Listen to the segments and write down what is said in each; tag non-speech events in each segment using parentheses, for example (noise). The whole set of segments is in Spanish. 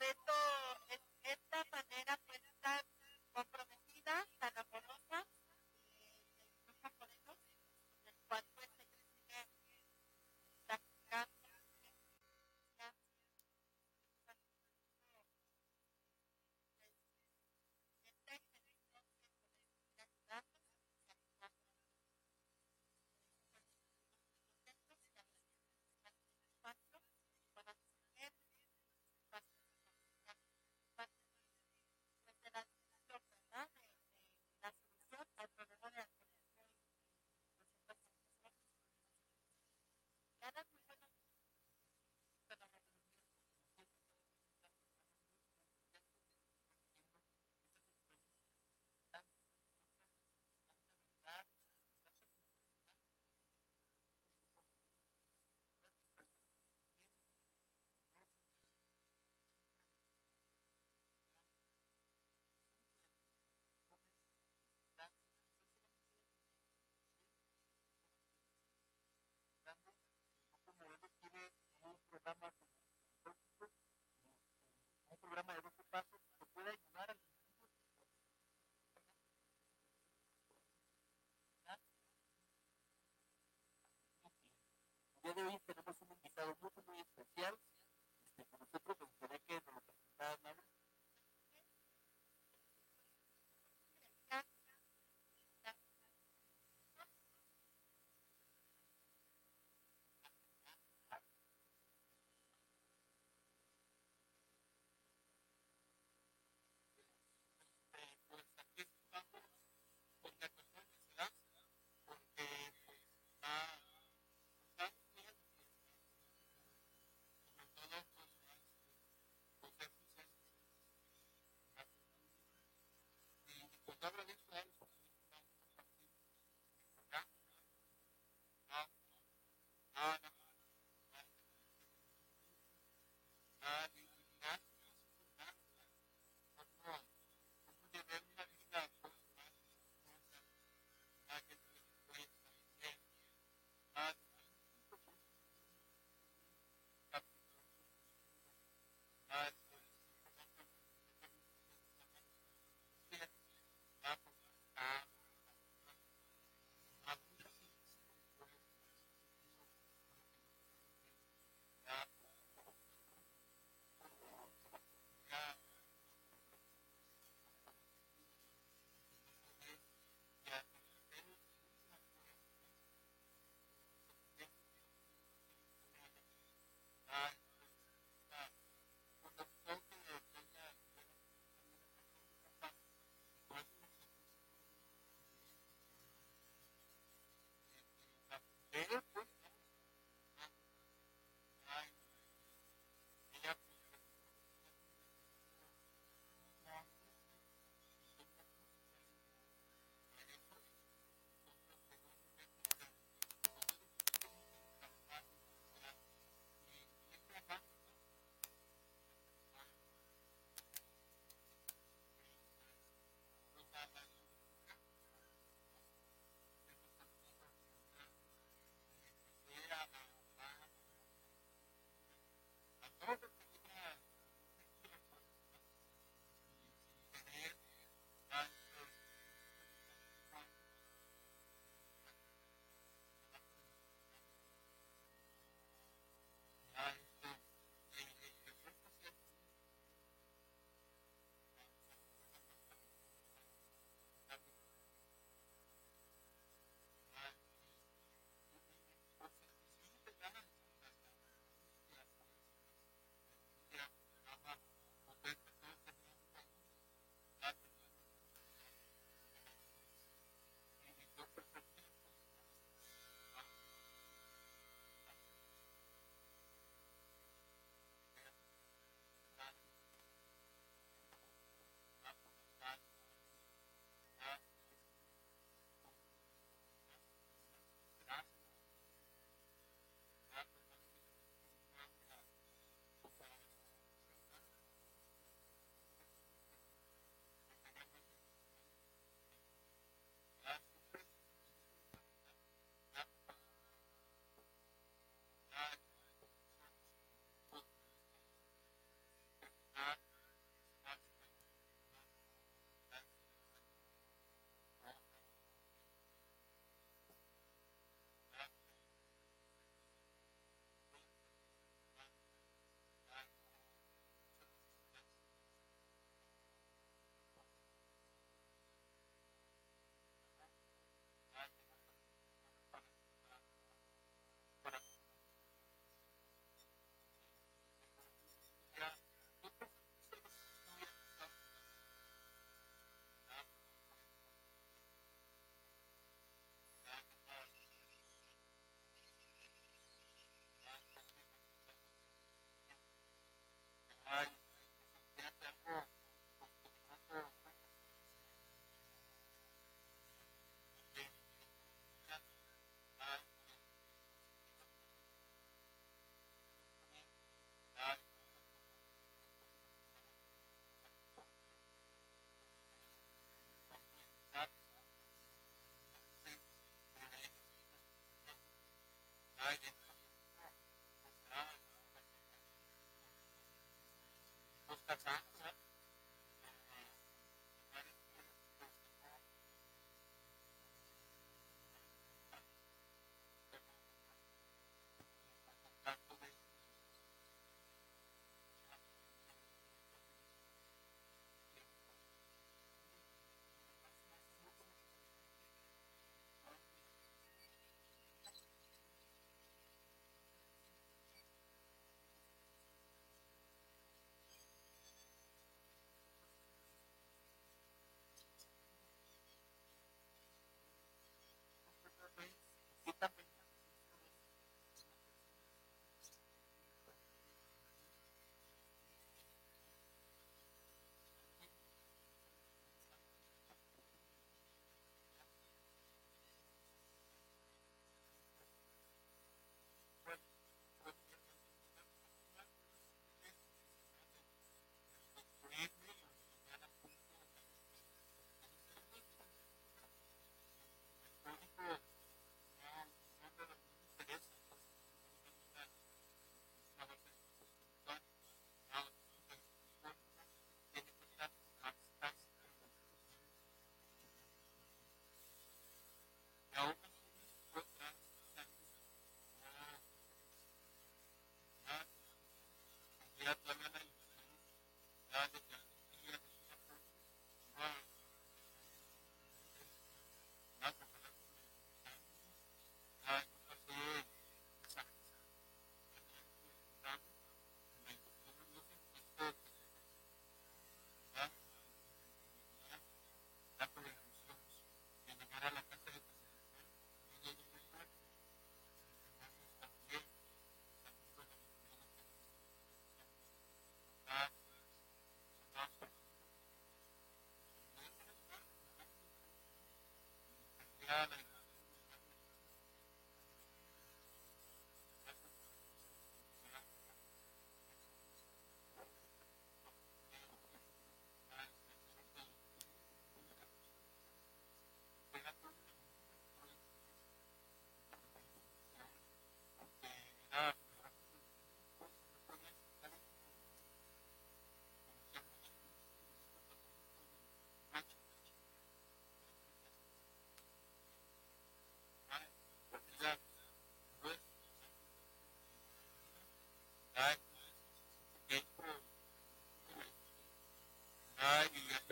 Loreto de hoy tenemos un invitado muy especial. palavra nem Mm-hmm. पुस्तक time and you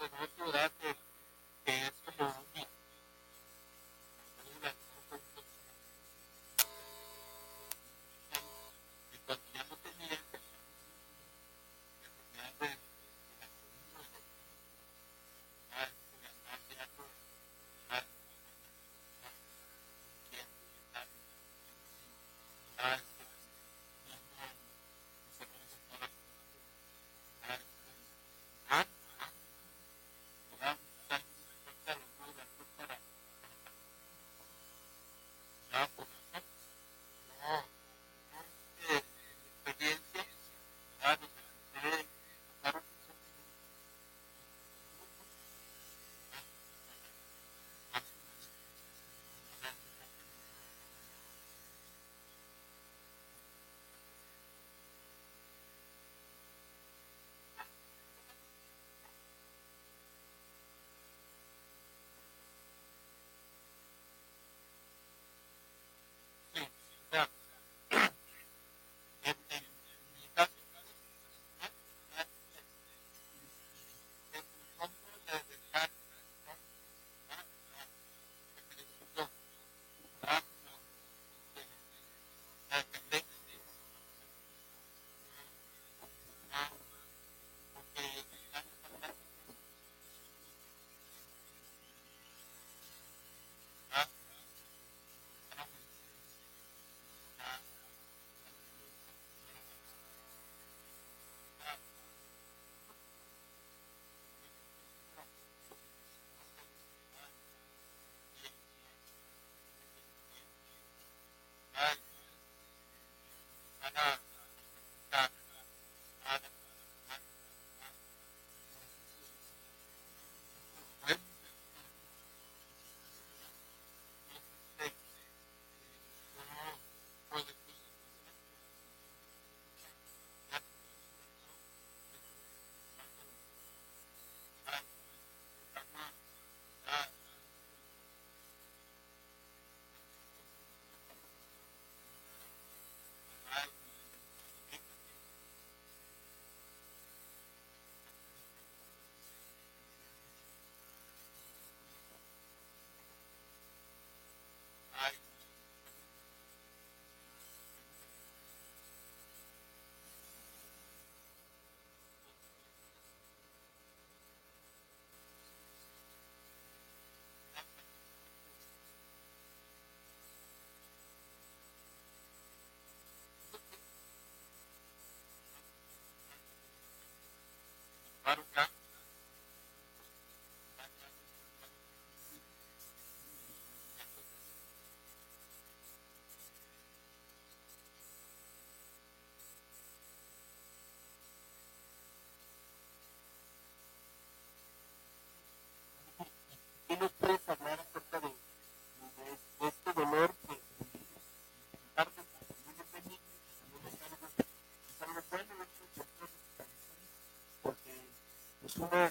de mi ciudad, el Uh-huh. Nos Wow.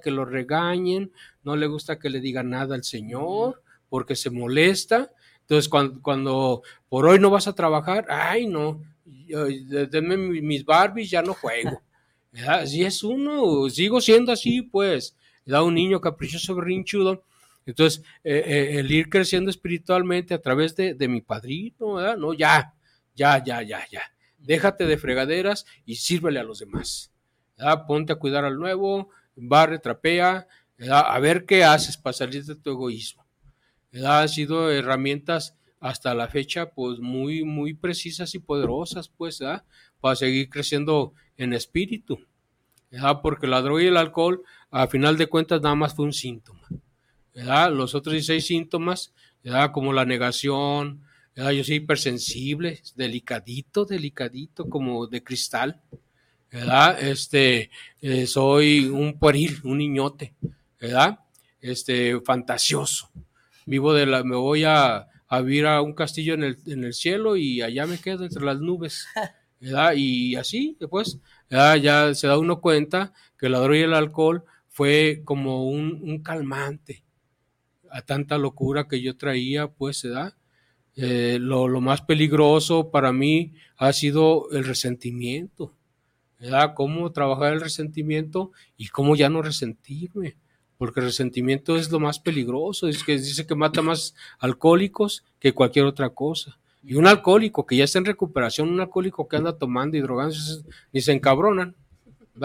Que lo regañen, no le gusta que le digan nada al Señor, porque se molesta. Entonces, cuando, cuando por hoy no vas a trabajar, ay, no, denme mis Barbies, ya no juego. (laughs) Así es uno, sigo siendo así, pues. Da un niño caprichoso, berrinchudo. Entonces, eh, eh, el ir creciendo espiritualmente a través de, de mi padrino, ¿verdad? No, ya, ya, ya, ya, ya. Déjate de fregaderas y sírvele a los demás. ¿verdad? Ponte a cuidar al nuevo, barre, trapea, a ver qué haces para salir de tu egoísmo. Han sido herramientas hasta la fecha, pues muy, muy precisas y poderosas, pues, para seguir creciendo en espíritu. Porque la droga y el alcohol, a final de cuentas, nada más fue un síntoma. Los otros 16 síntomas, como la negación, yo soy hipersensible, delicadito, delicadito, como de cristal. ¿Verdad? Este, eh, soy un pueril, un niñote, ¿verdad? Este, fantasioso. Vivo de la, me voy a, a vivir a un castillo en el, en el cielo y allá me quedo entre las nubes, (laughs) ¿verdad? Y así, después, ya se da uno cuenta que la droga y el alcohol fue como un, un calmante a tanta locura que yo traía, pues, ¿verdad? Eh, lo, lo más peligroso para mí ha sido el resentimiento ¿verdad? Cómo trabajar el resentimiento y cómo ya no resentirme, porque el resentimiento es lo más peligroso, es que dice que mata más alcohólicos que cualquier otra cosa. Y un alcohólico que ya está en recuperación, un alcohólico que anda tomando y drogándose, ni se encabronan,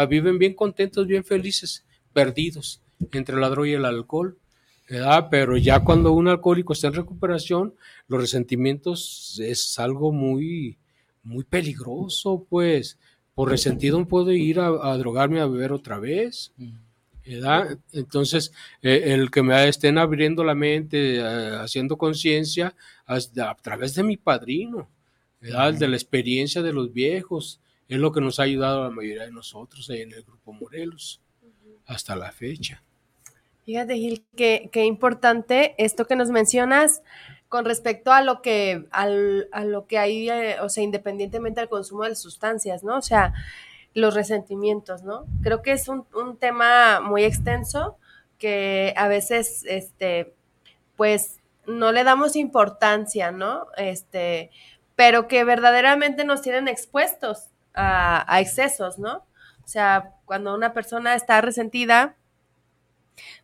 viven bien contentos, bien felices, perdidos entre la droga y el alcohol. ¿verdad? Pero ya cuando un alcohólico está en recuperación, los resentimientos es algo muy, muy peligroso, pues por resentido puedo ir a, drogarme a beber otra vez. ¿verdad? Entonces, eh, el que me estén abriendo la mente, eh, haciendo conciencia a, través de mi padrino, ¿verdad? de la experiencia de los viejos, es lo que nos ha ayudado a la mayoría de nosotros en el Grupo Morelos, hasta la fecha. Fíjate, Gil, qué, qué importante esto que nos mencionas con respecto a lo que, al, a lo que hay, eh, o sea, independientemente del consumo de sustancias, ¿no? O sea, los resentimientos, ¿no? Creo que es un, un tema muy extenso, que a veces, este, pues, no le damos importancia, ¿no? Este, pero que verdaderamente nos tienen expuestos a, a excesos, ¿no? O sea, cuando una persona está resentida,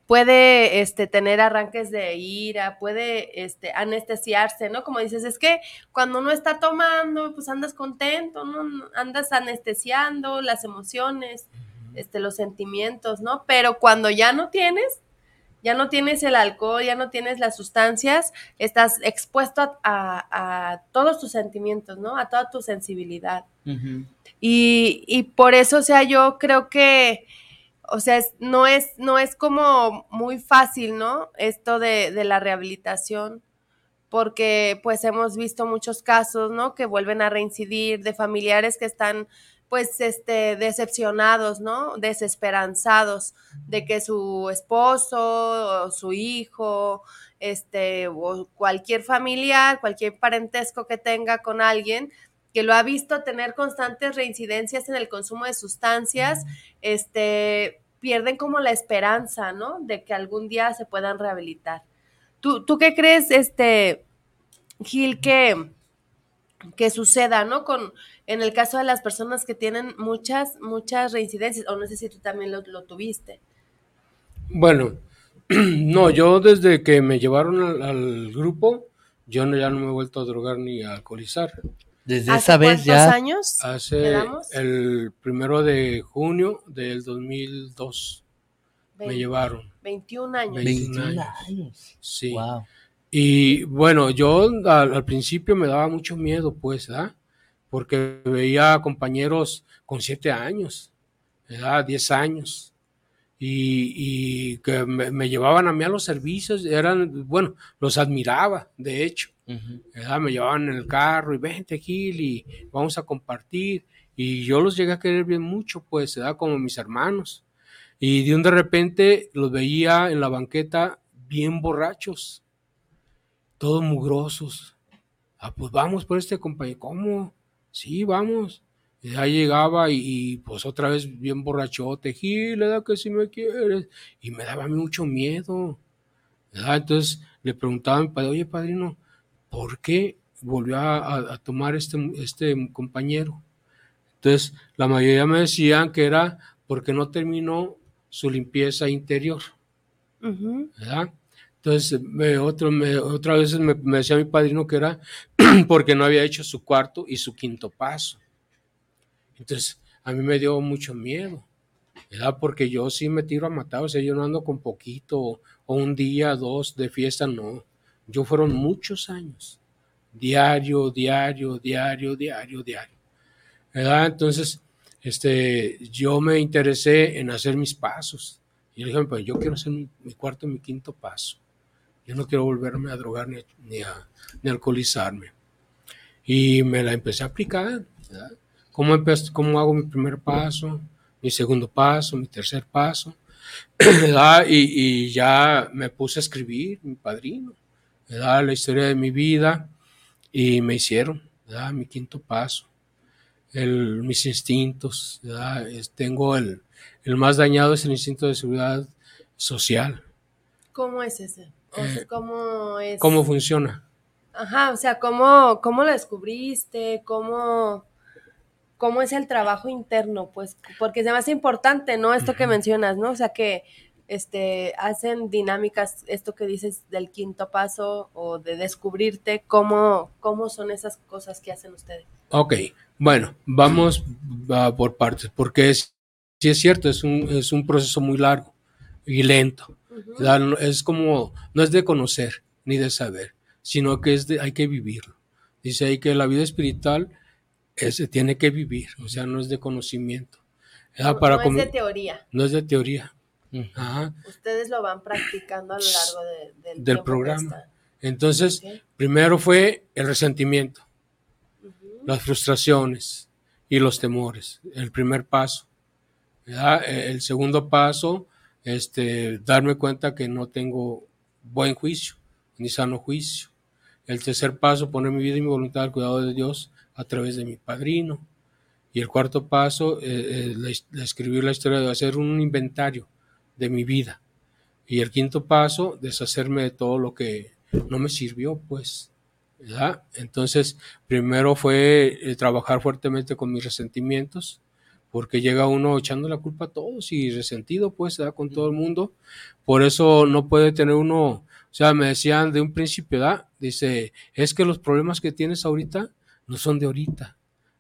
puede este, tener arranques de ira, puede este, anestesiarse, ¿no? Como dices, es que cuando uno está tomando, pues andas contento, ¿no? Andas anestesiando las emociones, este, los sentimientos, ¿no? Pero cuando ya no tienes, ya no tienes el alcohol, ya no tienes las sustancias, estás expuesto a, a, a todos tus sentimientos, ¿no? A toda tu sensibilidad. Uh -huh. y, y por eso, o sea, yo creo que o sea, es, no, es, no es como muy fácil, ¿no? Esto de, de, la rehabilitación, porque pues hemos visto muchos casos, ¿no? Que vuelven a reincidir de familiares que están pues este decepcionados, ¿no? Desesperanzados de que su esposo o su hijo, este o cualquier familiar, cualquier parentesco que tenga con alguien que lo ha visto tener constantes reincidencias en el consumo de sustancias, este, pierden como la esperanza, ¿no? De que algún día se puedan rehabilitar. ¿Tú, tú qué crees, este, Gil, que, que suceda, ¿no? Con, en el caso de las personas que tienen muchas, muchas reincidencias, o no sé si tú también lo, lo tuviste. Bueno, (clears throat) no, yo desde que me llevaron al, al grupo, yo no, ya no me he vuelto a drogar ni a alcoholizar. Desde esa vez ya. años? Hace quedamos? el primero de junio del 2002 me llevaron. 21 años. 21 21 años. años. Sí. Wow. Y bueno, yo al, al principio me daba mucho miedo, pues, ¿verdad? Porque veía compañeros con siete años, ¿verdad? 10 años. Y, y que me, me llevaban a mí a los servicios, eran, bueno, los admiraba, de hecho. ¿Verdad? Me llevaban en el carro y vente, Gil, y vamos a compartir. Y yo los llegué a querer bien mucho, pues, ¿verdad? Como mis hermanos. Y de un de repente los veía en la banqueta bien borrachos, todos mugrosos. Ah, pues vamos por este compañero. ¿Cómo? Sí, vamos. Y ya llegaba y, pues otra vez bien borrachote. Gil, ¿verdad que si me quieres? Y me daba mucho miedo. ¿verdad? Entonces le preguntaba a mi padre, oye, padrino, ¿por qué volvió a, tomar este, este compañero? Entonces, la mayoría me decían que era porque no terminó su limpieza interior. ¿verdad? Entonces, me, otro, me, otra vez me, me decía mi padrino que era (clears throat) porque no había hecho su cuarto y su quinto paso. Entonces, a mí me dio mucho miedo, ¿verdad? Porque yo sí me tiro a matar, o sea, yo no ando con poquito, o, o un día, dos de fiesta, no. Yo fueron muchos años, diario, diario, diario, diario, diario. Entonces, este, yo me interesé en hacer mis pasos. Y le dije, pues yo quiero hacer mi, cuarto y mi quinto paso. Yo no quiero volverme a drogar ni, a, ni alcoholizarme. Y me la empecé a aplicar. ¿Cómo, ¿Cómo hago mi primer paso, mi segundo paso, mi tercer paso? (clears throat) y ya me puse a escribir, mi padrino, ¿verdad? la historia de mi vida y me hicieron ¿verdad? mi quinto paso, el, mis instintos. ¿verdad? Tengo el, el más dañado es el instinto de seguridad social. ¿Cómo es ese? Eh, ¿Cómo es? ¿Cómo funciona? Ajá, o sea, ¿cómo, cómo lo descubriste? ¿Cómo, ¿Cómo es el trabajo interno? Pues, porque es más importante, ¿no? Esto que mencionas, ¿no? O sea, que este, hacen dinámicas, esto que dices del quinto paso o de descubrirte, ¿cómo, cómo son esas cosas que hacen ustedes? Ok, bueno, vamos ah, por partes, porque es, sí es cierto, es un, es un proceso muy largo y lento. ¿verdad? No- Es como, no es de conocer ni de saber, sino que es de, hay que vivirlo. Dice ahí que la vida espiritual es- se tiene que vivir, o sea, no es de conocimiento. ¿verdad? No, Para no es de teoría, no es de teoría. Ajá. ustedes lo van practicando a lo largo de- del, programa. Entonces, primero fue el resentimiento, las frustraciones y los temores, el primer paso. ¿verdad? Eh, El segundo paso, este, darme cuenta que no tengo buen juicio, ni sano juicio. El tercer paso, poner mi vida y mi voluntad al cuidado de Dios a través de mi padrino. Y el cuarto paso, eh, eh, la his- la escribir la historia de hacer un inventario de mi vida. Y el quinto paso, deshacerme de todo lo que no me sirvió, pues. ¿verdad? Entonces, primero fue eh, trabajar fuertemente con mis resentimientos, porque llega uno echando la culpa a todos y resentido, pues, ¿verdad? con todo el mundo. Por eso no puede tener uno, o sea, me decían de un principio, ¿verdad? Dice, es que los problemas que tienes ahorita no son de ahorita,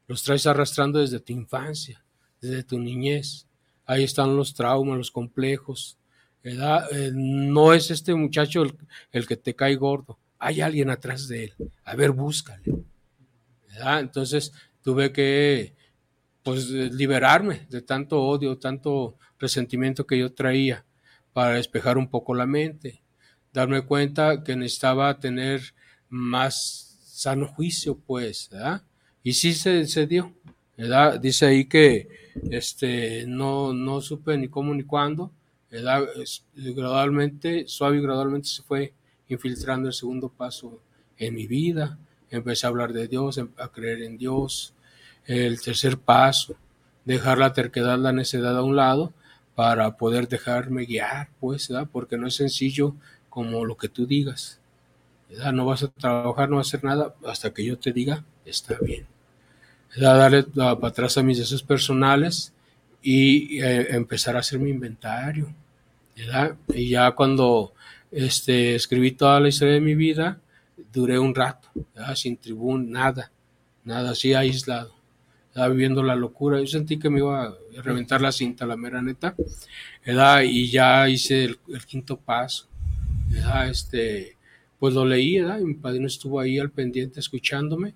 los traes arrastrando desde tu infancia, desde tu niñez. Ahí están los traumas, los complejos. Eh, no es este muchacho el, que te cae gordo, hay alguien atrás de él. A ver, búscale. Entonces tuve que pues liberarme de tanto odio, tanto resentimiento que yo traía para despejar un poco la mente, darme cuenta que necesitaba tener más sano juicio, pues. Y sí se, se dio, Dice ahí que este, no, no supe ni cómo ni cuándo. Gradualmente, suave y gradualmente se fue infiltrando el segundo paso en mi vida. Empecé a hablar de Dios, a creer en Dios. El tercer paso, dejar la terquedad, la necedad a un lado para poder dejarme guiar, pues, porque no es sencillo como lo que tú digas. No vas a trabajar, no vas a hacer nada hasta que yo te diga, está bien. Darle para atrás a mis deseos personales y eh, empezar a hacer mi inventario. Y ya cuando este, escribí toda la historia de mi vida, duré un rato, sin tribún, nada, nada, así aislado. Viviendo la locura. Yo sentí que me iba a reventar la cinta, la mera neta. ¿verdad? Y ya hice el, quinto paso. Este, pues lo leí, ¿verdad? Mi padrino estuvo ahí al pendiente escuchándome.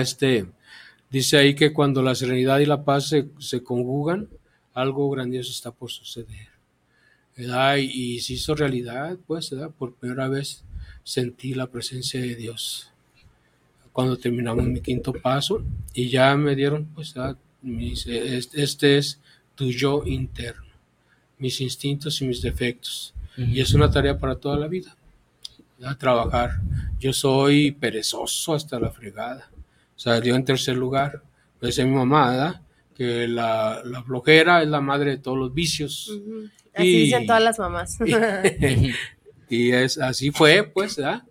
Este, dice ahí que cuando la serenidad y la paz se, se conjugan, algo grandioso está por suceder. ¿verdad? Y, y se hizo realidad, pues, ¿verdad? Por primera vez sentí la presencia de Dios cuando terminamos mi quinto paso y ya me dieron, pues, ¿verdad? Mis, este es tu yo interno, mis instintos y mis defectos. Uh -huh. Y es una tarea para toda la vida, ¿verdad? trabajar. Yo soy perezoso hasta la fregada. O sea, yo en tercer lugar, pues es mi mamá, ¿verdad? Que la, la, flojera es la madre de todos los vicios. Uh -huh. Así y, dicen todas las mamás. y, (laughs) (laughs) y es, así fue, pues, ¿verdad?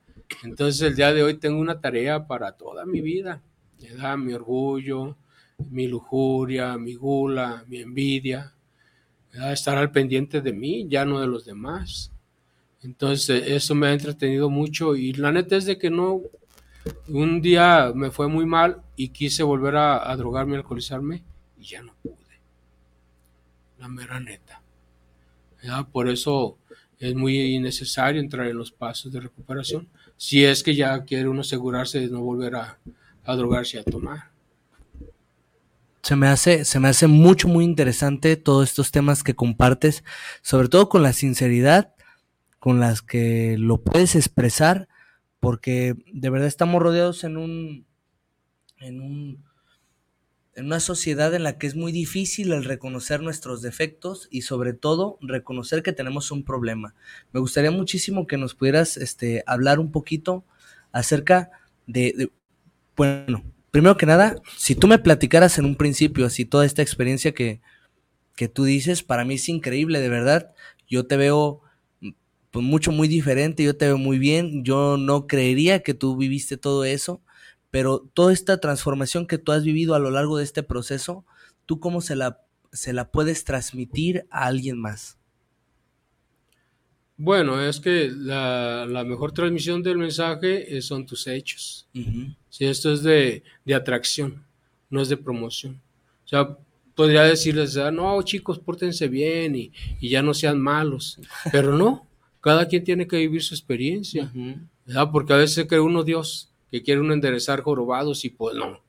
Entonces el día de hoy tengo una tarea para toda mi vida. ¿verdad? Mi orgullo, mi lujuria, mi gula, mi envidia. ¿verdad? Estar al pendiente de mí, ya no de los demás. Entonces eso me ha entretenido mucho y la neta es de que no, un día me fue muy mal y quise volver a, drogarme, alcoholizarme y ya no pude. La mera neta. ¿verdad? Por eso es muy necesario entrar en los pasos de recuperación si es que ya quiere uno asegurarse de no volver a, a drogarse y a tomar. Se me, hace, se me hace mucho, muy interesante todos estos temas que compartes, sobre todo con la sinceridad con las que lo puedes expresar, porque de verdad estamos rodeados en un, en un, en una sociedad en la que es muy difícil el reconocer nuestros defectos y sobre todo reconocer que tenemos un problema. Me gustaría muchísimo que nos pudieras este, hablar un poquito acerca de, bueno, primero que nada, si tú me platicaras en un principio así toda esta experiencia que, que tú dices, para mí es increíble, de verdad, yo te veo pues mucho, muy diferente, yo te veo muy bien, yo no creería que tú viviste todo eso, pero toda esta transformación que tú has vivido a lo largo de este proceso, ¿tú cómo se la, se la puedes transmitir a alguien más? Bueno, es que la, la mejor transmisión del mensaje son tus hechos. Uh -huh. Si esto es de, de, atracción, no es de promoción. O sea, podría decirles, ah, no, chicos, pórtense bien y, y, ya no sean malos. Pero no, cada quien tiene que vivir su experiencia. Uh -huh. ¿verdad? Porque a veces cree uno Dios que quiere uno enderezar jorobados y pues no.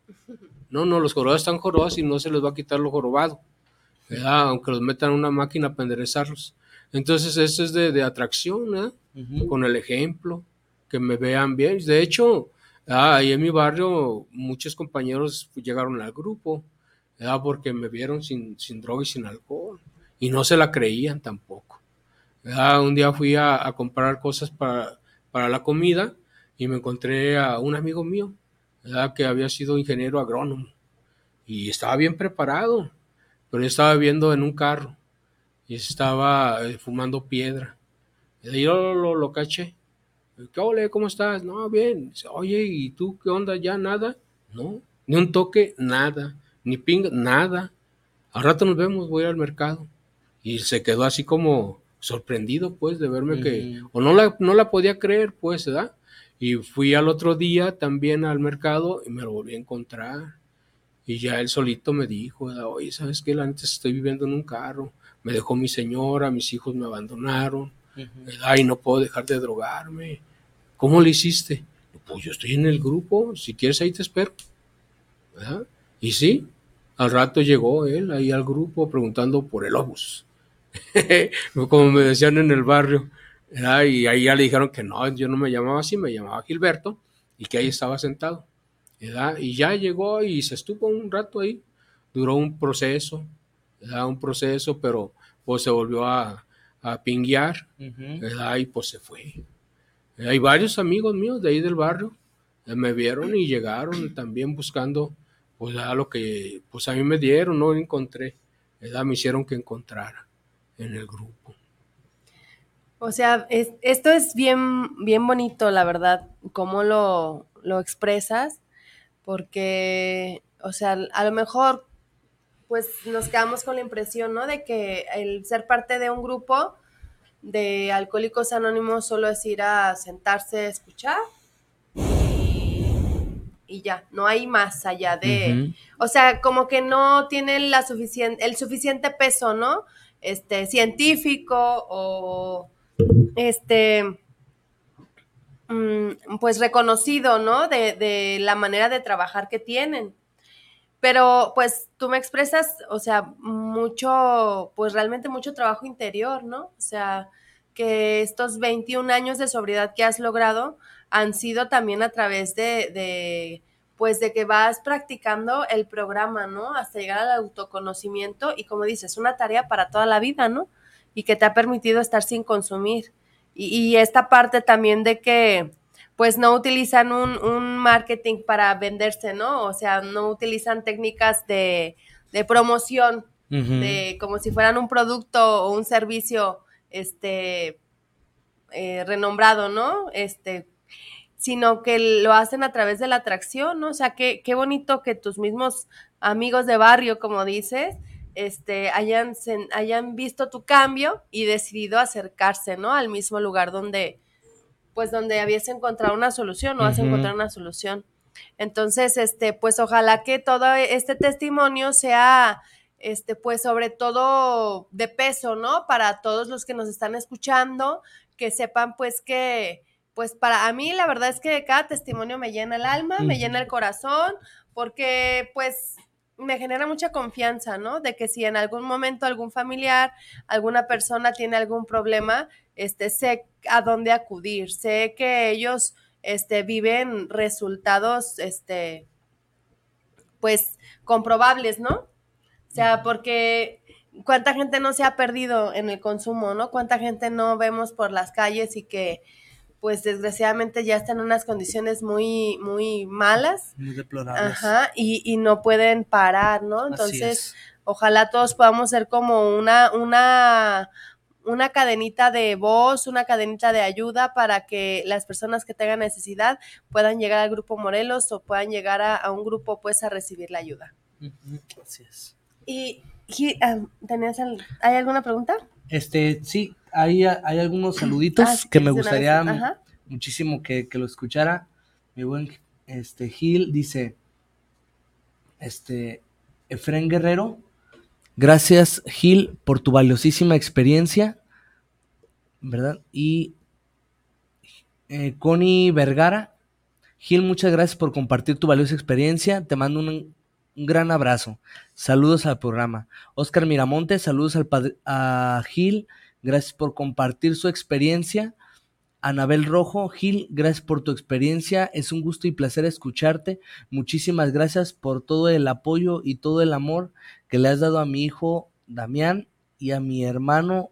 No, no, los jorobados están jorobados y no se les va a quitar lo jorobado, ¿verdad? Aunque los metan en una máquina para enderezarlos. Entonces, eso es de, de atracción, -huh. Con el ejemplo, que me vean bien. De hecho, ah, ahí en mi barrio muchos compañeros llegaron al grupo, ¿verdad? Porque me vieron sin, sin droga y sin alcohol. Y no se la creían tampoco. Un día fui a, comprar cosas para, para la comida y me encontré a un amigo mío, que había sido ingeniero agrónomo y estaba bien preparado, pero estaba viviendo en un carro y estaba eh, fumando piedra. Y yo lo, lo, lo caché. ¿Qué ole? ¿Cómo estás? No, bien. Oye, ¿y tú qué onda? ¿Ya nada? No, ni un toque, nada. Ni pinga, nada. Al rato nos vemos, voy al mercado. Y se quedó así como sorprendido, pues, de verme que... O no la, no la podía creer, pues, ¿verdad? Y fui al otro día también al mercado y me lo volví a encontrar. Y ya él solito me dijo, ¿verdad? oye, ¿sabes qué? La neta estoy viviendo en un carro. Me dejó mi señora, mis hijos me abandonaron. ¿verdad? Y no puedo dejar de drogarme. ¿Cómo le hiciste? Pues yo estoy en el grupo, si quieres ahí te espero. ¿verdad? Y sí, al rato llegó él ahí al grupo preguntando por el obus. (laughs) Como me decían en el barrio. ¿verdad? Y ahí ya le dijeron que no, yo no me llamaba así, me llamaba Gilberto y que ahí estaba sentado. ¿verdad? Y ya llegó y se estuvo un rato ahí. Duró un proceso, ¿verdad? un proceso, pero pues se volvió a, a pinguear. Y pues se fue. Hay varios amigos míos de ahí del barrio eh, me vieron y llegaron (clears throat) también buscando pues a lo que pues a mí me dieron, no encontré, ¿verdad? Me hicieron que encontrara en el grupo. O sea, es- esto es bien, bien bonito, la verdad, cómo lo, lo expresas, porque, o sea, a lo mejor, pues nos quedamos con la impresión, ¿no? De que el ser parte de un grupo de alcohólicos anónimos solo es ir a sentarse a escuchar y, ya, no hay más allá de... O sea, como que no tiene la el suficiente peso, ¿no? Este, científico o este mm, pues reconocido, ¿no? De, de la manera de trabajar que tienen. Pero pues tú me expresas, o sea, mucho, pues realmente mucho trabajo interior, ¿no? O sea, que estos 21 años de sobriedad que has logrado han sido también a través de, de pues de que vas practicando el programa, ¿no? Hasta llegar al autoconocimiento y como dices, una tarea para toda la vida, ¿no? Y que te ha permitido estar sin consumir. Y, y esta parte también de que pues no utilizan un, un marketing para venderse, ¿no? O sea, no utilizan técnicas de, de promoción, de como si fueran un producto o un servicio este eh, renombrado, ¿no? Este, sino que lo hacen a través de la atracción, ¿no? O sea, qué, qué bonito que tus mismos amigos de barrio, como dices, este, hayan, hayan visto tu cambio y decidido acercarse, ¿no? Al mismo lugar donde, pues, donde habías encontrado una solución o has encontrado una solución. Entonces, este, pues, ojalá que todo este testimonio sea, este, pues, sobre todo de peso, ¿no? Para todos los que nos están escuchando, que sepan, pues, que, pues, para a mí la verdad es que cada testimonio me llena el alma, me llena el corazón, porque, pues, me genera mucha confianza, ¿no? De que si en algún momento algún familiar, alguna persona tiene algún problema, este, sé a dónde acudir, sé que ellos, este, viven resultados, este, pues, comprobables, ¿no? O sea, porque cuánta gente no se ha perdido en el consumo, ¿no? Cuánta gente no vemos por las calles y que, pues, desgraciadamente ya están en unas condiciones muy, muy malas. Muy deplorables. Ajá, y, y no pueden parar, ¿no? Entonces, es. ojalá todos podamos ser como una, una, una cadenita de voz, una cadenita de ayuda para que las personas que tengan necesidad puedan llegar al grupo Morelos o puedan llegar a, a un grupo pues a recibir la ayuda. Así es. Y, y, um, ¿tenías al- ¿hay alguna pregunta? Este, sí, hay, hay algunos saluditos Ah, sí, que me gustaría muchísimo que, que lo escuchara. Mi buen este, Gil dice, este, Efren Guerrero, gracias Gil por tu valiosísima experiencia, ¿verdad? Y eh, Connie Vergara, Gil, muchas gracias por compartir tu valiosa experiencia, te mando un, un gran abrazo, saludos al programa. Oscar Miramonte, saludos al padre- a Gil, gracias por compartir su experiencia. Anabel Rojo, Gil, gracias por tu experiencia. Es un gusto y placer escucharte. Muchísimas gracias por todo el apoyo y todo el amor que le has dado a mi hijo Damián y a mi hermano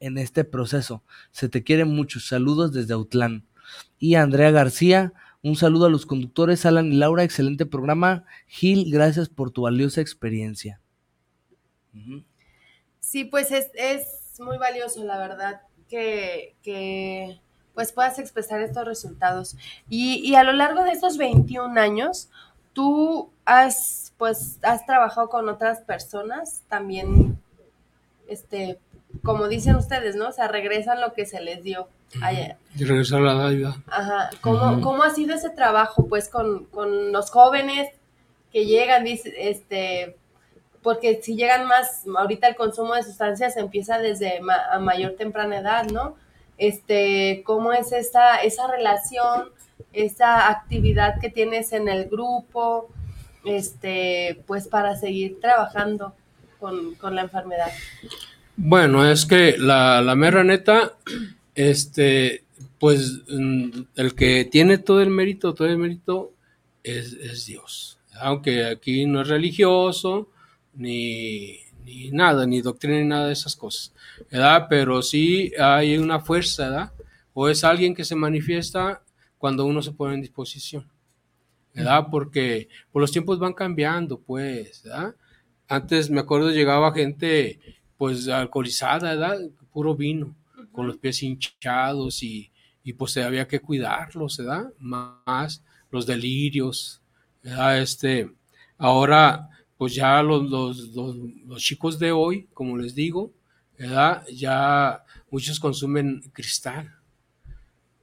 en este proceso. Se te quiere mucho. Saludos desde Autlán. Y Andrea García, un saludo a los conductores Alan y Laura. Excelente programa. Gil, gracias por tu valiosa experiencia. Sí, pues es, es muy valioso, la verdad, que, que pues puedas expresar estos resultados. Y, y a lo largo de estos 21 años, tú has, pues, has trabajado con otras personas también, este, como dicen ustedes, ¿no? O sea, regresan lo que se les dio. Ay, Y regresar a la dádiva. Ajá. ¿Cómo, cómo ha sido ese trabajo, pues, con, con los jóvenes que llegan, dice, este, porque si llegan más, ahorita el consumo de sustancias empieza desde ma- a mayor temprana edad, ¿no? Este, ¿cómo es esa, esa relación, esa actividad que tienes en el grupo, este, pues, para seguir trabajando con, con la enfermedad? Bueno, es que la, la mera neta, este, pues mm, el que tiene todo el mérito, todo el mérito es, es Dios. Aunque aquí no es religioso, ni, ni nada, ni doctrina, ni nada de esas cosas, ¿verdad? Pero sí hay una fuerza, ¿verdad? O es alguien que se manifiesta cuando uno se pone en disposición, ¿verdad? Porque pues, los tiempos van cambiando, pues, ¿verdad? Antes me acuerdo llegaba gente pues alcoholizada, ¿verdad? Puro vino, con los pies hinchados y, y pues había que cuidarlos, ¿verdad? Más los delirios, ¿verdad? Este, ahora pues ya los, los, los, los chicos de hoy, como les digo, ¿verdad? Ya muchos consumen cristal.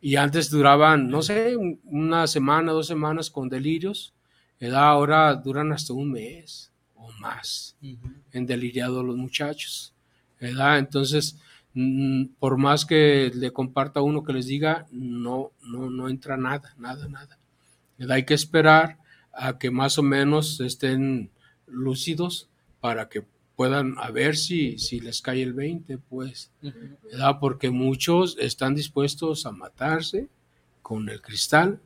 Y antes duraban, no sé, un- una semana, dos semanas con delirios, ¿verdad? Ahora duran hasta un mes o más en deliriado los muchachos, ¿verdad? Entonces, mm, por más que le comparta uno que les diga, no, no, no entra nada, nada, nada. ¿verdad? Hay que esperar a que más o menos estén lúcidos para que puedan a ver si, si les cae el 20, pues, ¿verdad? Porque muchos están dispuestos a matarse con el cristal,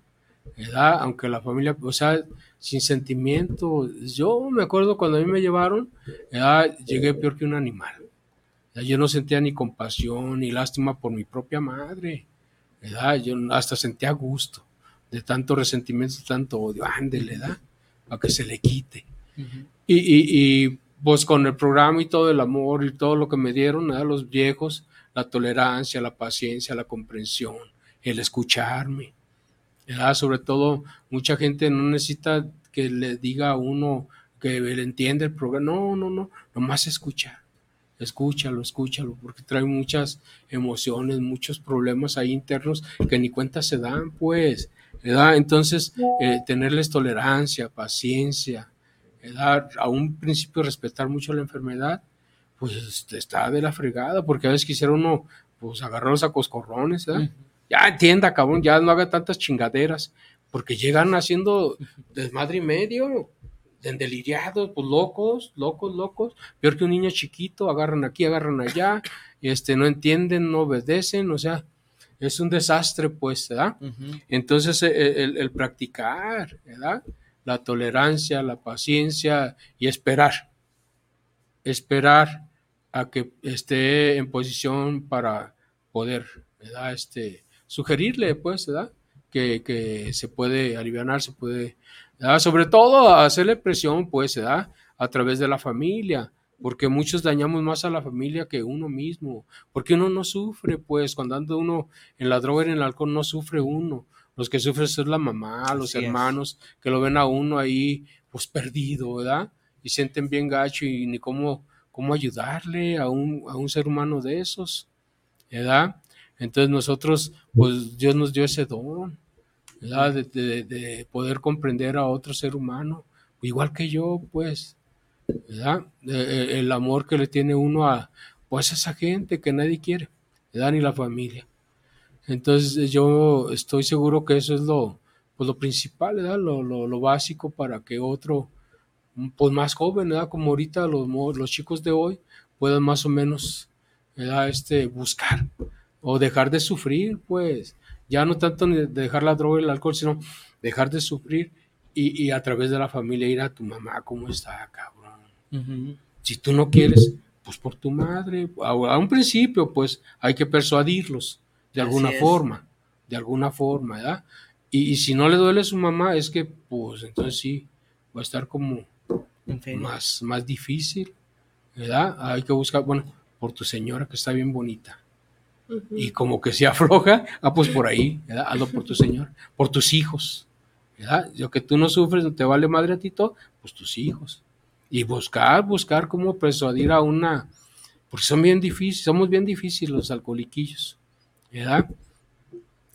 ¿verdad? Aunque la familia, o sea, sin sentimiento. Yo me acuerdo cuando a mí me llevaron, ¿verdad? llegué peor que un animal. ¿verdad? Yo no sentía ni compasión ni lástima por mi propia madre, ¿verdad? Yo hasta sentía gusto de tanto resentimiento, tanto odio. Ándele, ¿verdad? Para que se le quite. Y, y, y, pues con el programa y todo el amor y todo lo que me dieron, ¿verdad? los viejos, la tolerancia, la paciencia, la comprensión, el escucharme. ¿verdad? Sobre todo, mucha gente no necesita que le diga a uno que le entiende el programa. No, no, no, nomás escuchar. Escúchalo, escúchalo, porque trae muchas emociones, muchos problemas ahí internos que ni cuenta se dan, pues, ¿verdad? Entonces, eh, tenerles tolerancia, paciencia, A un principio respetar mucho la enfermedad, pues está de la fregada, porque a veces quisiera uno, pues, agarrarlos a coscorrones, ¿verdad? Ya entienda, cabrón, ya no haga tantas chingaderas, porque llegan haciendo desmadre y medio, deliriados, pues locos, locos, locos, peor que un niño chiquito, agarran aquí, agarran allá, este, no entienden, no obedecen, o sea, es un desastre, pues, ¿verdad? Entonces, el, el, el practicar, ¿verdad? La tolerancia, la paciencia y esperar, esperar a que esté en posición para poder, ¿verdad? Este, sugerirle, pues, ¿verdad? Que, que se puede aliviar, se puede, sobre todo hacerle presión, pues, ¿verdad? A través de la familia, porque muchos dañamos más a la familia que uno mismo, porque uno no sufre, pues, cuando anda uno en la droga en el alcohol no sufre uno, los que sufren son la mamá, los Así es. hermanos, que lo ven a uno ahí, pues, perdido, ¿verdad? Y sienten bien gacho y ni cómo, cómo ayudarle a un, a un ser humano de esos, ¿verdad? Entonces nosotros, pues Dios nos dio ese don, ¿verdad? De, de- de poder comprender a otro ser humano, igual que yo, pues, ¿verdad? Eh, eh, el amor que le tiene uno a, pues, a esa gente que nadie quiere, ¿verdad? Ni la familia. Entonces yo estoy seguro que eso es lo, pues, lo principal, ¿verdad? Lo, lo, lo básico para que otro, pues más joven, ¿verdad? Como ahorita los, los chicos de hoy puedan más o menos, ¿verdad? Este, buscar o dejar de sufrir, pues, ya no tanto de dejar la droga y el alcohol, sino dejar de sufrir y, y a través de la familia ir a tu mamá, ¿cómo está, cabrón? Si tú no quieres, pues por tu madre, a, a un principio, pues hay que persuadirlos de Así alguna es. forma, de alguna forma, ¿verdad? Y, y si no le duele a su mamá, es que, pues entonces sí, va a estar como más, más difícil, ¿verdad? Hay que buscar, bueno, por tu señora que está bien bonita. Y como que se (laughs) afloja, ah, pues por ahí, ¿verdad? Hazlo por tu señor, por tus hijos, ¿verdad? Lo que tú no sufres, no te vale madre a ti todo, pues tus hijos. Y buscar, buscar cómo persuadir a una, porque son bien difíciles, somos bien difíciles los alcoholiquillos, ¿verdad?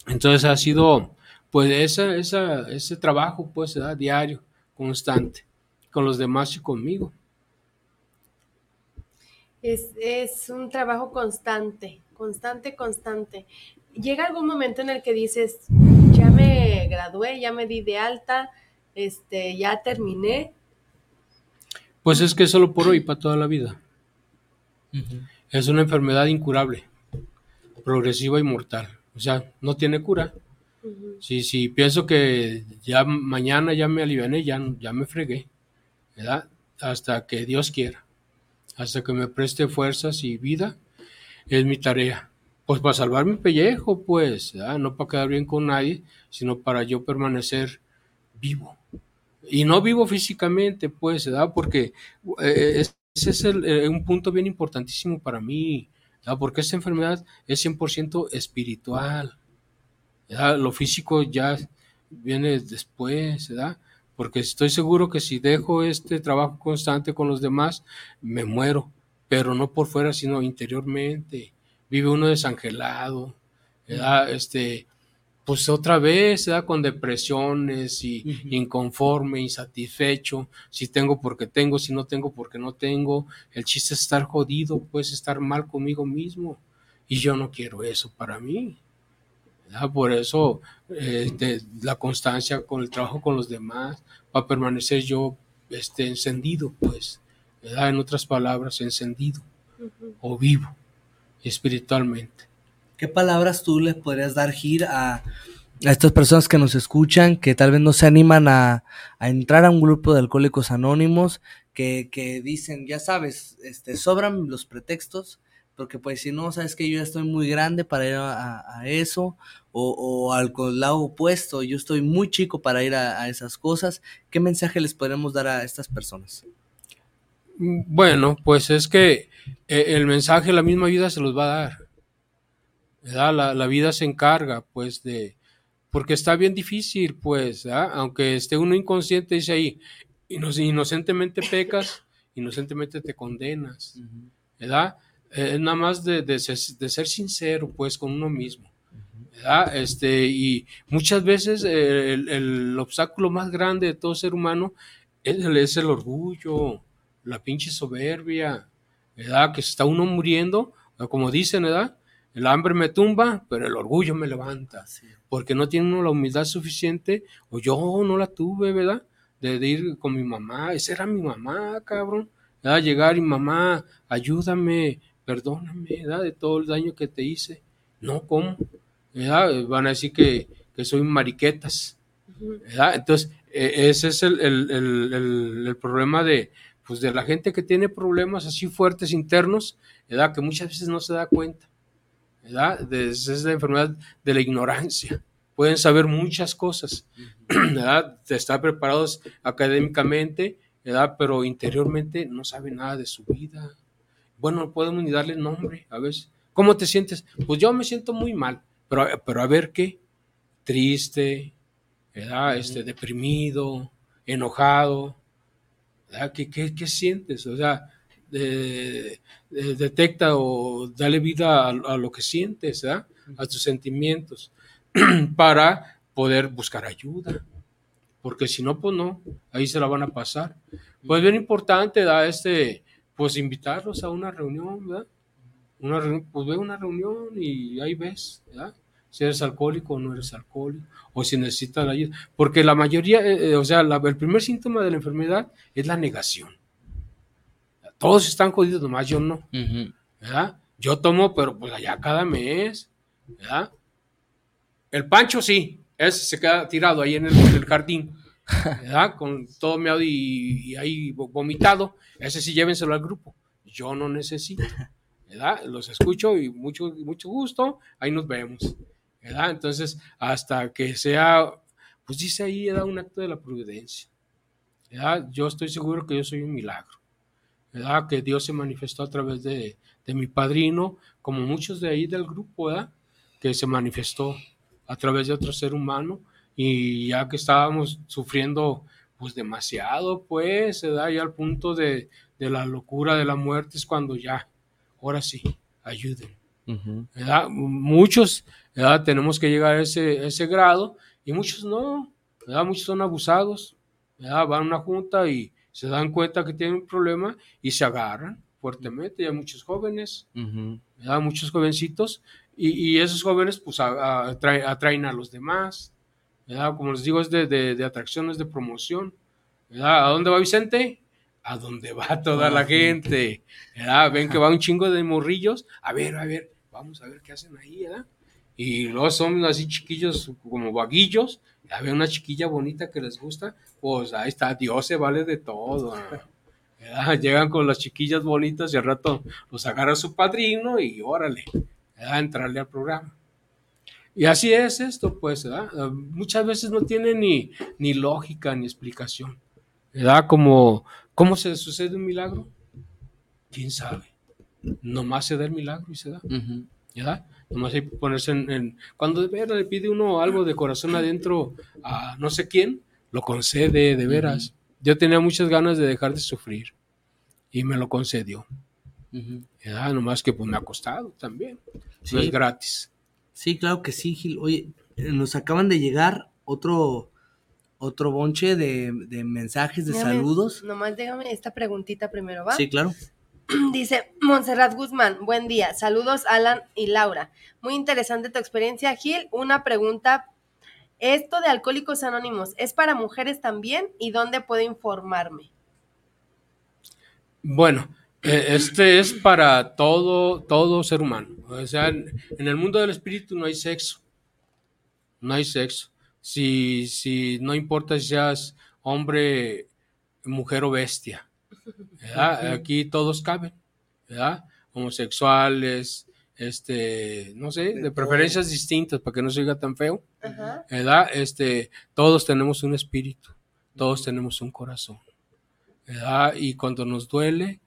Entonces ha sido, pues, esa, esa, ese trabajo, pues, ¿verdad? diario, constante, con los demás y conmigo. Es, es un trabajo constante, constante, constante. Llega algún momento en el que dices, ya me gradué, ya me di de alta, este, ya terminé. Pues es que es solo por hoy, para toda la vida. Es una enfermedad incurable, progresiva y mortal. O sea, no tiene cura. Ujú. Si, si pienso que ya mañana ya me aliviané, ya, ya me fregué, ¿verdad? Hasta que Dios quiera, hasta que me preste fuerzas y vida, es mi tarea. Pues para salvar mi pellejo, pues, ¿verdad? no para quedar bien con nadie, sino para yo permanecer vivo. Y no vivo físicamente, pues, ¿verdad? Porque eh, es- ese es el- eh, un punto bien importantísimo para mí, ¿verdad? Porque esta enfermedad es 100% espiritual. ¿verdad? Lo físico ya viene después, ¿verdad? Porque estoy seguro que si dejo este trabajo constante con los demás, me muero, pero no por fuera, sino interiormente. Vive uno desangelado. Este, pues otra vez, ¿verdad? Con depresiones y inconforme, insatisfecho, si tengo porque tengo, si no tengo porque no tengo. El chiste es estar jodido, pues estar mal conmigo mismo. Y yo no quiero eso para mí. ¿verdad? Por eso eh, de- la constancia con el trabajo con los demás, para permanecer yo este, encendido, pues, ¿verdad? en otras palabras, encendido o vivo espiritualmente. ¿Qué palabras tú le podrías dar, Gir, a, estas personas que nos escuchan, que tal vez no se animan a, entrar a un grupo de alcohólicos anónimos, que, que dicen, ya sabes, este, sobran los pretextos, porque pues si no, sabes que yo ya estoy muy grande para ir a, eso, o, al lado opuesto, yo estoy muy chico para ir a, esas cosas, ¿qué mensaje les podemos dar a estas personas? Bueno, pues es que eh, el mensaje, la misma vida se los va a dar. La, la vida se encarga, pues, de... Porque está bien difícil, pues, ¿verdad? aunque esté uno inconsciente, dice ahí, ino- inocentemente pecas, (coughs) inocentemente te condenas, ¿verdad? Eh, Es nada más de, de ser, de ser sincero, pues, con uno mismo. ¿verdad? Este, y muchas veces eh, el, el obstáculo más grande de todo ser humano es el, es el orgullo, la pinche soberbia, ¿verdad? Que está uno muriendo, como dicen, ¿verdad? El hambre me tumba, pero el orgullo me levanta, porque no tiene uno la humildad suficiente, o yo no la tuve, ¿verdad? De, de ir con mi mamá, esa era mi mamá, cabrón, ¿verdad? Llegar y mamá, ayúdame, perdóname, ¿verdad? De todo el daño que te hice. No, ¿cómo? ¿verdad? Van a decir que, que soy mariquetas. ¿verdad? Entonces, eh, ese es el, el- el- el- el problema de, pues, de la gente que tiene problemas así fuertes internos, ¿verdad? Que muchas veces no se da cuenta, es la enfermedad de la ignorancia. Pueden saber muchas cosas, (clears throat) ¿verdad? De estar preparados académicamente, ¿verdad? Pero interiormente no saben nada de su vida. Bueno, no podemos ni darle nombre a veces. ¿Cómo te sientes? Pues yo me siento muy mal, pero, pero a ver qué. Triste, ¿verdad? Este, deprimido, enojado, ¿verdad? ¿Qué, qué, qué sientes? O sea, de- de- detecta o dale vida a, lo que sientes, ¿verdad? A tus sentimientos, (clears throat) para poder buscar ayuda. Porque si no, pues no, ahí se la van a pasar. Pues bien importante, ¿verdad? Este, pues invitarlos a una reunión, ¿verdad? Una reunión, pues ve una reunión y ahí ves, ¿verdad? Si eres alcohólico o no eres alcohólico, o si necesitas ayuda. Porque la mayoría, eh, eh, o sea, la- el primer síntoma de la enfermedad es la negación. Todos están jodidos, nomás yo no, ¿verdad? Yo tomo, pero pues allá cada mes, ¿verdad? El Pancho sí, ese se queda tirado ahí en el, en el jardín, ¿verdad? (laughs) Con todo meado y, y ahí vo- vomitado. Ese sí llévenselo al grupo. Yo no necesito, (laughs) ¿verdad? Los escucho y mucho, mucho gusto, ahí nos vemos, ¿verdad? Entonces, hasta que sea, pues dice ahí, da un acto de la providencia, ¿verdad? Yo estoy seguro que yo soy un milagro, ¿verdad? Que Dios se manifestó a través de, de mi padrino, como muchos de ahí del grupo, ¿verdad? Que se manifestó a través de otro ser humano y ya que estábamos sufriendo pues demasiado, pues, se da ya al punto de, de la locura de la muerte, es cuando ya, ahora sí, ayuden. ¿verdad? Muchos ¿verdad? tenemos que llegar a ese, ese grado y muchos no, ¿verdad? muchos son abusados, van a una junta y se dan cuenta que tienen un problema y se agarran fuertemente, y hay muchos jóvenes. ¿verdad? muchos jovencitos y, y esos jóvenes pues a- a- atraen, atraen a los demás, ¿verdad? como les digo es de, de, de atracciones de promoción, ¿verdad? ¿a dónde va Vicente? A donde va (laughs) toda la gente, ¿verdad? ven que va un chingo de morrillos, a ver, a ver, vamos a ver qué hacen ahí, ¿verdad? Y luego son así chiquillos como vaguillos, a ver una chiquilla bonita que les gusta, pues ahí está, Dios se vale de todo. ¿verdad? (laughs) Llegan con las chiquillas bonitas y al rato los agarra su padrino y órale, ¿verdad? entrarle al programa. Y así es esto, pues, ¿verdad? Muchas veces no tiene ni, ni lógica ni explicación, ¿verdad? Como, ¿cómo se sucede un milagro? ¿Quién sabe? Nomás se da el milagro y se da. ¿verdad? Nomás hay que ponerse en, en- Cuando de veras le pide uno algo de corazón adentro a no sé quién, lo concede de veras. Yo tenía muchas ganas de dejar de sufrir y me lo concedió, Ujú. ¿verdad? Nomás que pues me ha costado también. Sí. No es gratis. Sí, claro que sí, Gil. Oye, eh, nos acaban de llegar otro, otro bonche de, de mensajes, de Déjame- saludos. Nomás déjame esta preguntita primero, ¿va? Sí, claro. (clears throat) Dice Montserrat Guzmán, buen día. Saludos Alan y Laura. Muy interesante tu experiencia, Gil. Una pregunta. ¿Esto de Alcohólicos Anónimos es para mujeres también? ¿Y dónde puedo informarme? Bueno, eh, este es para todo, todo ser humano. O sea, en, el mundo del espíritu no hay sexo. No hay sexo. Si, si no importa si seas hombre, mujer o bestia. ¿Verdad? Aquí todos caben. ¿verdad? Homosexuales, este, no sé, de preferencias distintas para que no se oiga tan feo. ¿verdad? Este, todos tenemos un espíritu, todos tenemos un corazón, ¿verdad? Y cuando nos duele,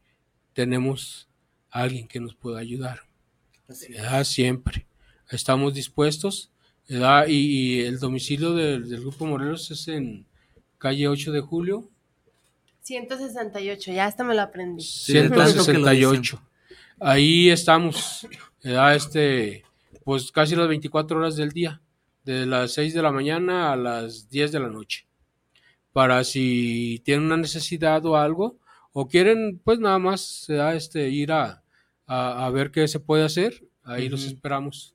tenemos a alguien que nos pueda ayudar, ¿verdad? Siempre. Estamos dispuestos, ¿verdad? Y, y el domicilio del, del Grupo Morelos es en calle 8 de julio, 168, ya hasta me lo aprendí. Sí, de tanto que lo 168. Ahí estamos, ¿verdad? Este, pues casi las 24 horas del día, de las 6 de la mañana a las 10 de la noche. Para si tienen una necesidad o algo, o quieren, pues nada más, ¿verdad? Este, ir a, a, a ver qué se puede hacer, ahí los esperamos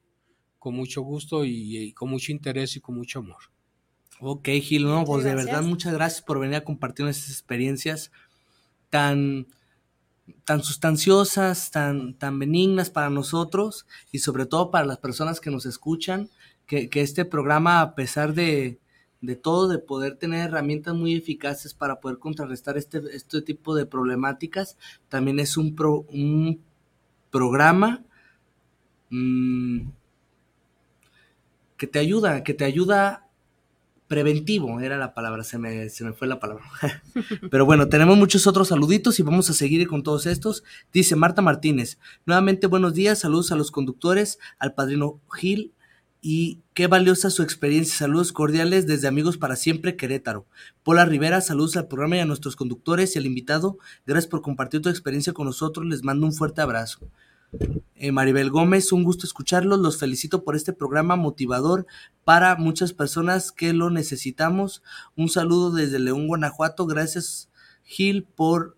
con mucho gusto y, y con mucho interés y con mucho amor. Ok, Gil, no, pues de verdad muchas gracias por venir a compartir estas experiencias tan, tan sustanciosas, tan, tan benignas para nosotros y sobre todo para las personas que nos escuchan, que, que este programa, a pesar de, de todo, de poder tener herramientas muy eficaces para poder contrarrestar este, este tipo de problemáticas, también es un, pro- un programa mm, que te ayuda, que te ayuda preventivo, era la palabra, se me, se me fue la palabra. (laughs) Pero bueno, tenemos muchos otros saluditos y vamos a seguir con todos estos. Dice Marta Martínez, nuevamente buenos días, saludos a los conductores, al padrino Gil y qué valiosa su experiencia. Saludos cordiales desde Amigos para Siempre, Querétaro. Pola Rivera, saludos al programa y a nuestros conductores y al invitado. Gracias por compartir tu experiencia con nosotros. Les mando un fuerte abrazo. Eh, Maribel Gómez, un gusto escucharlos. Los felicito por este programa motivador para muchas personas que lo necesitamos. Un saludo desde León, Guanajuato. Gracias, Gil, por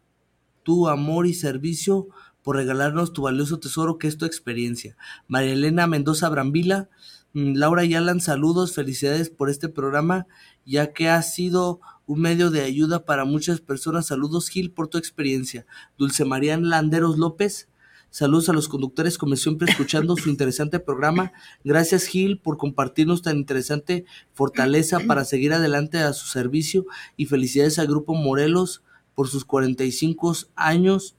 tu amor y servicio, por regalarnos tu valioso tesoro que es tu experiencia. María Elena Mendoza Brambila, mm, Laura y Alan, saludos, felicidades por este programa, ya que ha sido un medio de ayuda para muchas personas. Saludos, Gil, por tu experiencia. Dulce María Landeros López, Saludos a los conductores, como siempre, escuchando su interesante programa. Gracias, Gil, por compartirnos tan interesante fortaleza para seguir adelante a su servicio. Y felicidades al Grupo Morelos por sus 45 años.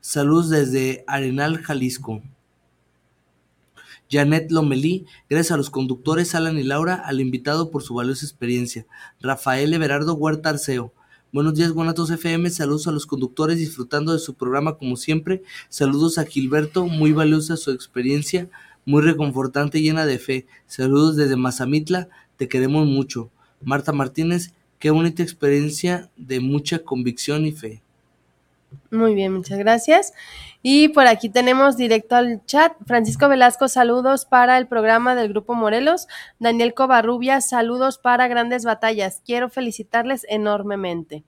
Saludos desde Arenal, Jalisco. Janet Lomelí, gracias a los conductores Alan y Laura, al invitado por su valiosa experiencia. Rafael Everardo Huerta Arceo, Buenos días, Guanatos FM. Saludos a los conductores disfrutando de su programa como siempre. Saludos a Gilberto, muy valiosa su experiencia, muy reconfortante, llena de fe. Saludos desde Mazamitla, te queremos mucho. Marta Martínez, qué bonita experiencia de mucha convicción y fe. Muy bien, muchas gracias. Y por aquí tenemos directo al chat. Francisco Velasco, saludos para el programa del Grupo Morelos. Daniel Covarrubias, saludos para Grandes Batallas. Quiero felicitarles enormemente.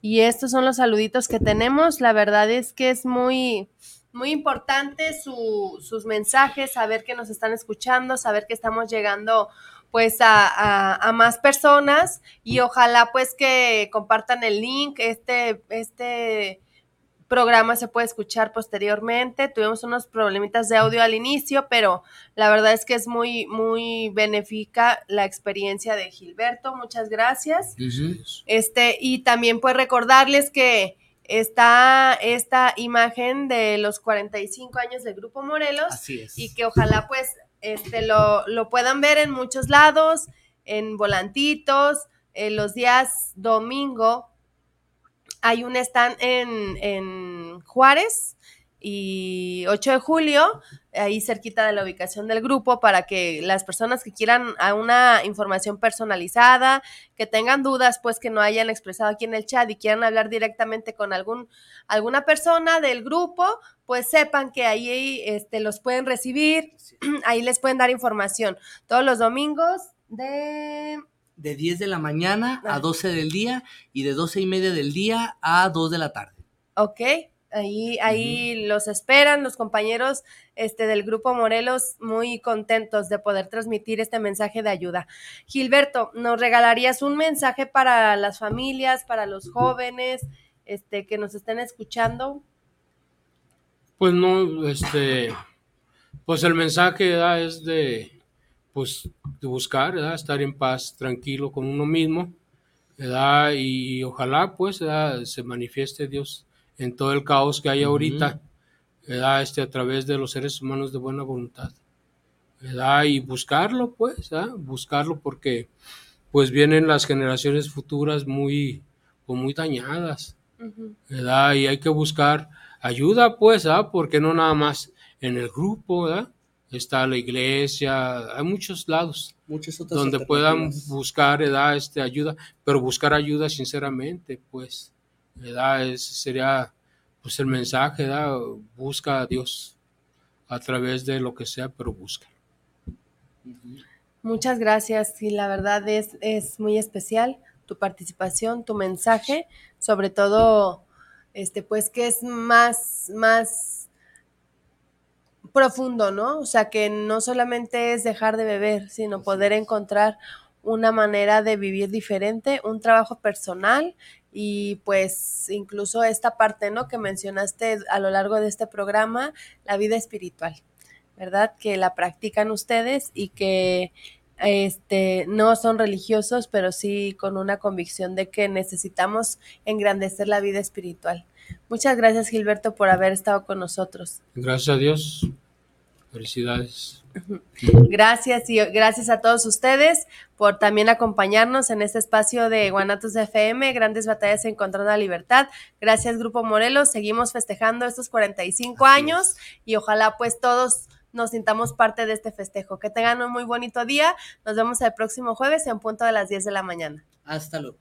Y estos son los saluditos que tenemos. La verdad es que es muy, muy importante su- sus mensajes, saber que nos están escuchando, saber que estamos llegando pues a, a- a más personas y ojalá pues que compartan el link, este, este programa se puede escuchar posteriormente. Tuvimos unos problemitas de audio al inicio, pero la verdad es que es muy, muy benéfica la experiencia de Gilberto. Muchas gracias. Este, y también pues recordarles que está esta imagen de los 45 años del Grupo Morelos Así es. y que ojalá pues este, lo, lo puedan ver en muchos lados, en volantitos, en los días domingo. Hay un stand en, en Juárez y 8 de julio, ahí cerquita de la ubicación del grupo, para que las personas que quieran a una información personalizada, que tengan dudas, pues que no hayan expresado aquí en el chat y quieran hablar directamente con algún, alguna persona del grupo, pues sepan que ahí este, los pueden recibir, (clears throat) ahí les pueden dar información todos los domingos de De 10 de la mañana a Ah. 12 del día y de 12 y media del día a 2 de la tarde. Ok, ahí, ahí los esperan los compañeros este, del Grupo Morelos muy contentos de poder transmitir este mensaje de ayuda. Gilberto, ¿nos regalarías un mensaje para las familias, para los jóvenes este, que nos estén escuchando? Pues no, este, pues el mensaje ¿verdad? es de, pues, de buscar, ¿verdad? estar en paz, tranquilo con uno mismo, ¿verdad? y ojalá pues se manifieste Dios en todo el caos que hay ahorita, ¿verdad? Este, a través de los seres humanos de buena voluntad, ¿verdad? y buscarlo pues, ¿verdad? buscarlo porque pues vienen las generaciones futuras muy, pues, muy dañadas. ¿verdad? Y hay que buscar ayuda, pues, ¿ah? Porque no nada más en el grupo, ¿verdad? Está la iglesia, hay muchos lados Muchas otras donde puedan buscar, ¿verdad? Este, ayuda, pero buscar ayuda sinceramente, pues, ¿verdad? Ese sería, pues, el mensaje, ¿verdad? Busca a Dios a través de lo que sea, pero busca. Muchas gracias y la verdad es, es muy especial tu participación, tu mensaje, sobre todo, este, pues que es más, más profundo, ¿no? O sea, que no solamente es dejar de beber, sino poder encontrar una manera de vivir diferente, un trabajo personal y pues incluso esta parte, ¿no? Que mencionaste a lo largo de este programa, la vida espiritual, ¿verdad? Que la practican ustedes y que este, no son religiosos, pero sí con una convicción de que necesitamos engrandecer la vida espiritual. Muchas gracias, Gilberto, por haber estado con nosotros. Gracias a Dios. Felicidades. Gracias y gracias a todos ustedes por también acompañarnos en este espacio de Guanatos FM, Grandes Batallas Encontrando la Libertad. Gracias Grupo Morelos, seguimos festejando estos 45 Así años y ojalá pues todos nos sintamos parte de este festejo. Que tengan un muy bonito día. Nos vemos el próximo jueves en punto de las 10 de la mañana. Hasta luego.